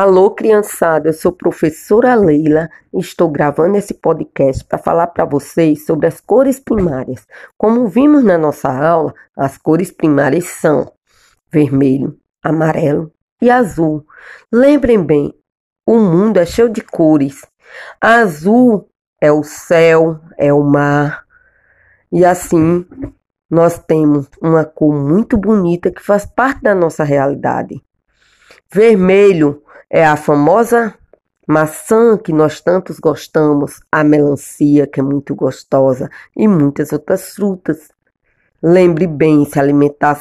Alô, criançada, eu sou professora Leila e estou gravando esse podcast para falar para vocês sobre as cores primárias. Como vimos na nossa aula, as cores primárias são vermelho, amarelo e azul. Lembrem bem, o mundo é cheio de cores. Azul é o céu, é o mar. E assim, nós temos uma cor muito bonita que faz parte da nossa realidade. Vermelho é a famosa maçã que nós tantos gostamos, a melancia, que é muito gostosa, e muitas outras frutas. Lembre bem, se alimentar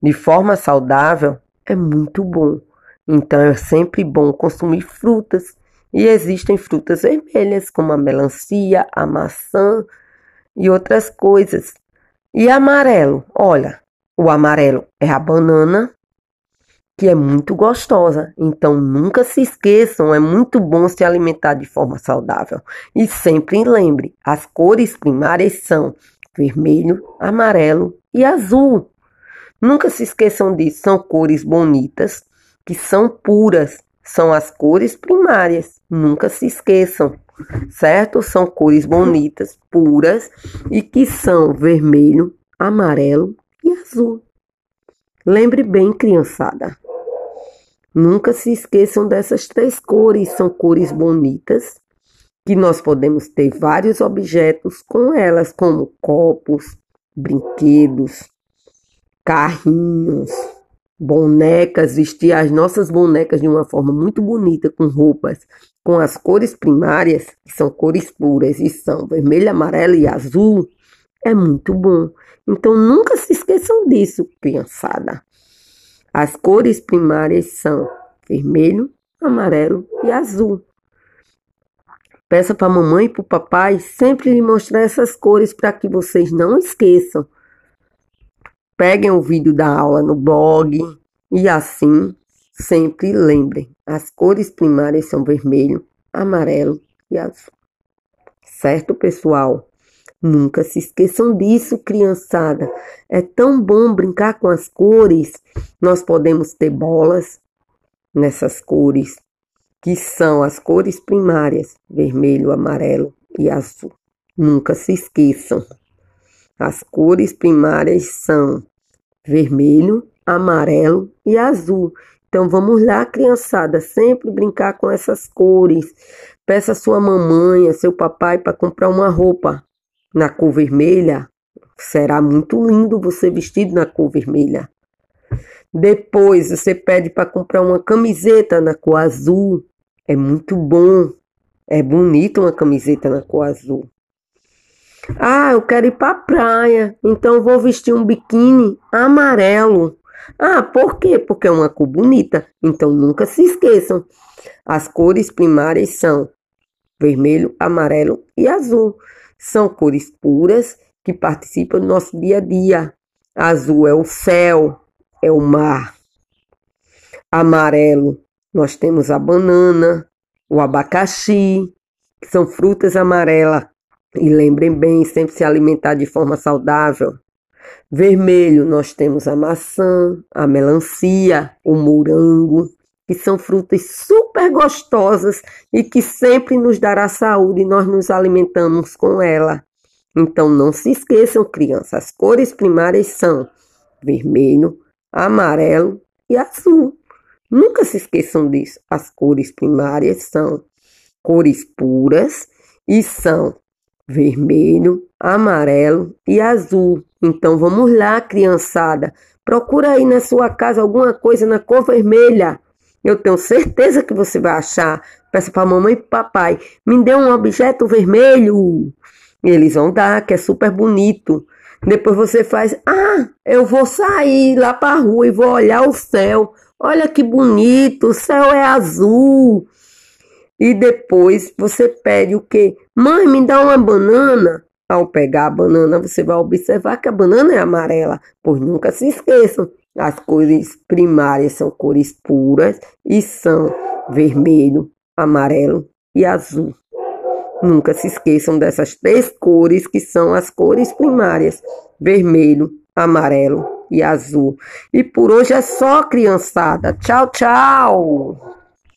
de forma saudável é muito bom. Então é sempre bom consumir frutas. E existem frutas vermelhas, como a melancia, a maçã e outras coisas. E amarelo, olha, o amarelo é a banana, que é muito gostosa. Então nunca se esqueçam, é muito bom se alimentar de forma saudável. E sempre lembre, as cores primárias são vermelho, amarelo e azul. Nunca se esqueçam disso, são cores bonitas, que são puras, são as cores primárias. Nunca se esqueçam, certo? São cores bonitas, puras e que são vermelho, amarelo e azul. Lembre bem, criançada. Nunca se esqueçam dessas três cores, são cores bonitas, que nós podemos ter vários objetos com elas, como copos, brinquedos, carrinhos, bonecas, vestir as nossas bonecas de uma forma muito bonita, com roupas com as cores primárias, que são cores puras e são vermelho, amarelo e azul, é muito bom. Então nunca se esqueçam disso, criançada. As cores primárias são vermelho, amarelo e azul. Peça para a mamãe e para o papai sempre lhe mostrar essas cores para que vocês não esqueçam. Peguem o vídeo da aula no blog e assim sempre lembrem: as cores primárias são vermelho, amarelo e azul. Certo, pessoal? Nunca se esqueçam disso, criançada. É tão bom brincar com as cores. Nós podemos ter bolas nessas cores, que são as cores primárias: vermelho, amarelo e azul. Nunca se esqueçam. As cores primárias são vermelho, amarelo e azul. Então vamos lá, criançada, sempre brincar com essas cores. Peça sua mamãe, seu papai para comprar uma roupa na cor vermelha, será muito lindo você vestido na cor vermelha. Depois você pede para comprar uma camiseta na cor azul. É muito bom. É bonito uma camiseta na cor azul. Ah, eu quero ir para a praia, então vou vestir um biquíni amarelo. Ah, por quê? Porque é uma cor bonita. Então nunca se esqueçam. As cores primárias são vermelho, amarelo e azul. São cores puras que participam do nosso dia a dia. Azul é o céu, é o mar. Amarelo, nós temos a banana, o abacaxi, que são frutas amarelas. E lembrem bem, sempre se alimentar de forma saudável. Vermelho, nós temos a maçã, a melancia, o morango, que são frutas super gostosas e que sempre nos dará saúde e nós nos alimentamos com ela. Então não se esqueçam, crianças, as cores primárias são vermelho, amarelo e azul. Nunca se esqueçam disso. As cores primárias são cores puras e são vermelho, amarelo e azul. Então vamos lá, criançada. Procura aí na sua casa alguma coisa na cor vermelha. Eu tenho certeza que você vai achar. Peça para mamãe e papai, me dê um objeto vermelho. E eles vão dar, que é super bonito. Depois você faz, ah, eu vou sair lá para a rua e vou olhar o céu. Olha que bonito, o céu é azul. E depois você pede o quê? Mãe, me dá uma banana. Ao pegar a banana, você vai observar que a banana é amarela. Pois nunca se esqueçam, as cores primárias são cores puras e são vermelho, amarelo e azul. Nunca se esqueçam dessas três cores que são as cores primárias: vermelho, amarelo e azul. E por hoje é só, criançada. Tchau, tchau!